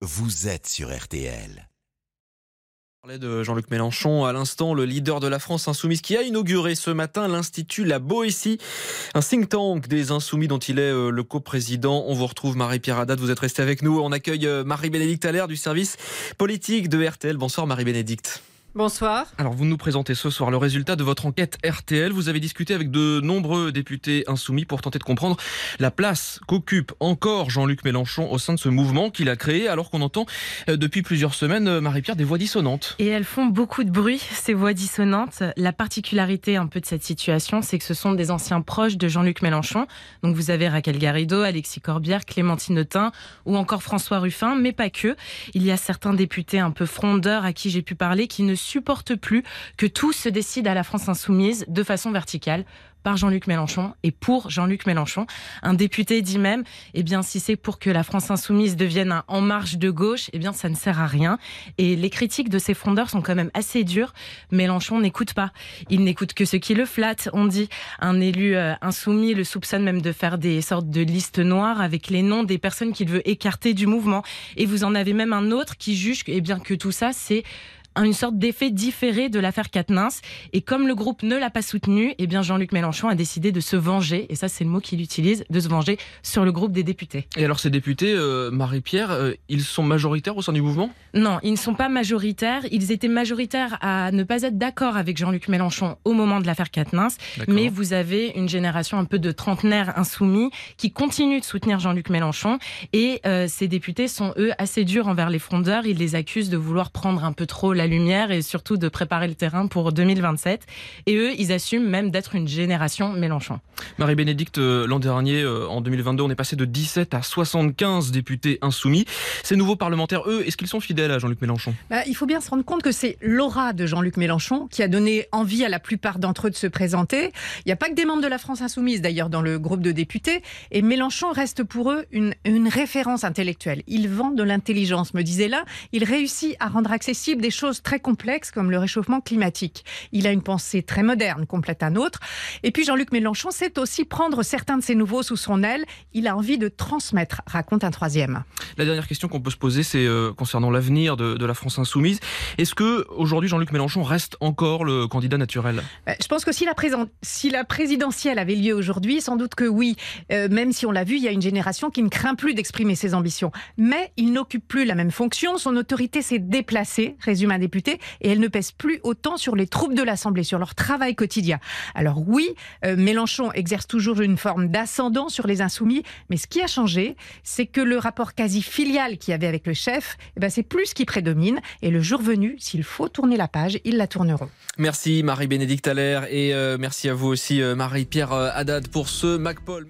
vous êtes sur RTL. On parlait de Jean-Luc Mélenchon à l'instant, le leader de la France insoumise qui a inauguré ce matin l'Institut La Boétie, un think tank des insoumis dont il est euh, le coprésident. On vous retrouve Marie-Pierre Haddad, vous êtes resté avec nous. On accueille euh, Marie-Bénédicte Allaire du service politique de RTL. Bonsoir Marie-Bénédicte. Bonsoir. Alors vous nous présentez ce soir le résultat de votre enquête RTL. Vous avez discuté avec de nombreux députés insoumis pour tenter de comprendre la place qu'occupe encore Jean-Luc Mélenchon au sein de ce mouvement qu'il a créé alors qu'on entend euh, depuis plusieurs semaines, euh, Marie-Pierre, des voix dissonantes. Et elles font beaucoup de bruit, ces voix dissonantes. La particularité un peu de cette situation, c'est que ce sont des anciens proches de Jean-Luc Mélenchon. Donc vous avez Raquel Garrido, Alexis Corbière, Clémentine Autain ou encore François Ruffin, mais pas que. Il y a certains députés un peu frondeurs à qui j'ai pu parler qui ne supporte plus que tout se décide à la France insoumise de façon verticale par Jean-Luc Mélenchon et pour Jean-Luc Mélenchon. Un député dit même, eh bien, si c'est pour que la France insoumise devienne un en marche de gauche, eh bien, ça ne sert à rien. Et les critiques de ces frondeurs sont quand même assez dures. Mélenchon n'écoute pas. Il n'écoute que ce qui le flatte. On dit un élu euh, insoumis le soupçonne même de faire des sortes de listes noires avec les noms des personnes qu'il veut écarter du mouvement. Et vous en avez même un autre qui juge, eh bien, que tout ça, c'est une sorte d'effet différé de l'affaire Katnins. Et comme le groupe ne l'a pas soutenu, eh bien Jean-Luc Mélenchon a décidé de se venger, et ça c'est le mot qu'il utilise, de se venger sur le groupe des députés. Et alors ces députés, euh, Marie-Pierre, euh, ils sont majoritaires au sein du mouvement? Non, ils ne sont pas majoritaires. Ils étaient majoritaires à ne pas être d'accord avec Jean-Luc Mélenchon au moment de l'affaire Katnins. Mais vous avez une génération un peu de trentenaires insoumis qui continuent de soutenir Jean-Luc Mélenchon. Et euh, ces députés sont eux assez durs envers les frondeurs. Ils les accusent de vouloir prendre un peu trop la lumière et surtout de préparer le terrain pour 2027. Et eux, ils assument même d'être une génération Mélenchon. Marie-Bénédicte, euh, l'an dernier, euh, en 2022, on est passé de 17 à 75 députés insoumis. Ces nouveaux parlementaires, eux, est-ce qu'ils sont fidèles à Jean-Luc Mélenchon? Bah, Il faut bien se rendre compte que c'est l'aura de Jean-Luc Mélenchon qui a donné envie à la plupart d'entre eux de se présenter. Il n'y a pas que des membres de la France insoumise, d'ailleurs, dans le groupe de députés. Et Mélenchon reste pour eux une, une référence intellectuelle. Il vend de l'intelligence, me disait là. Il réussit à rendre accessible des choses très complexes comme le réchauffement climatique. Il a une pensée très moderne, complète un autre. Et puis Jean-Luc Mélenchon sait aussi prendre certains de ses nouveaux sous son aile. Il a envie de transmettre, raconte un troisième. La dernière question qu'on peut se poser, c'est euh, concernant l'avenir de, la France insoumise. Est-ce que aujourd'hui Jean-Luc Mélenchon reste encore le candidat naturel? Euh, Je pense que si la, si la présidentielle avait lieu aujourd'hui, sans doute que oui. Euh, même si on l'a vu, il y a une génération qui ne craint plus d'exprimer ses ambitions. Mais il n'occupe plus la même fonction. Son autorité s'est déplacée, résume un et elle ne pèse plus autant sur les troupes de l'Assemblée, sur leur travail quotidien. Alors oui, Mélenchon exerce toujours une forme d'ascendant sur les insoumis, mais ce qui a changé, c'est que le rapport quasi filial qu'il y avait avec le chef, eh ben c'est plus ce qui prédomine. Et le jour venu, s'il faut tourner la page, ils la tourneront. Merci Marie-Bénédicte Allaire et euh, merci à vous aussi euh, Marie-Pierre euh, Haddad pour ce MacPaul.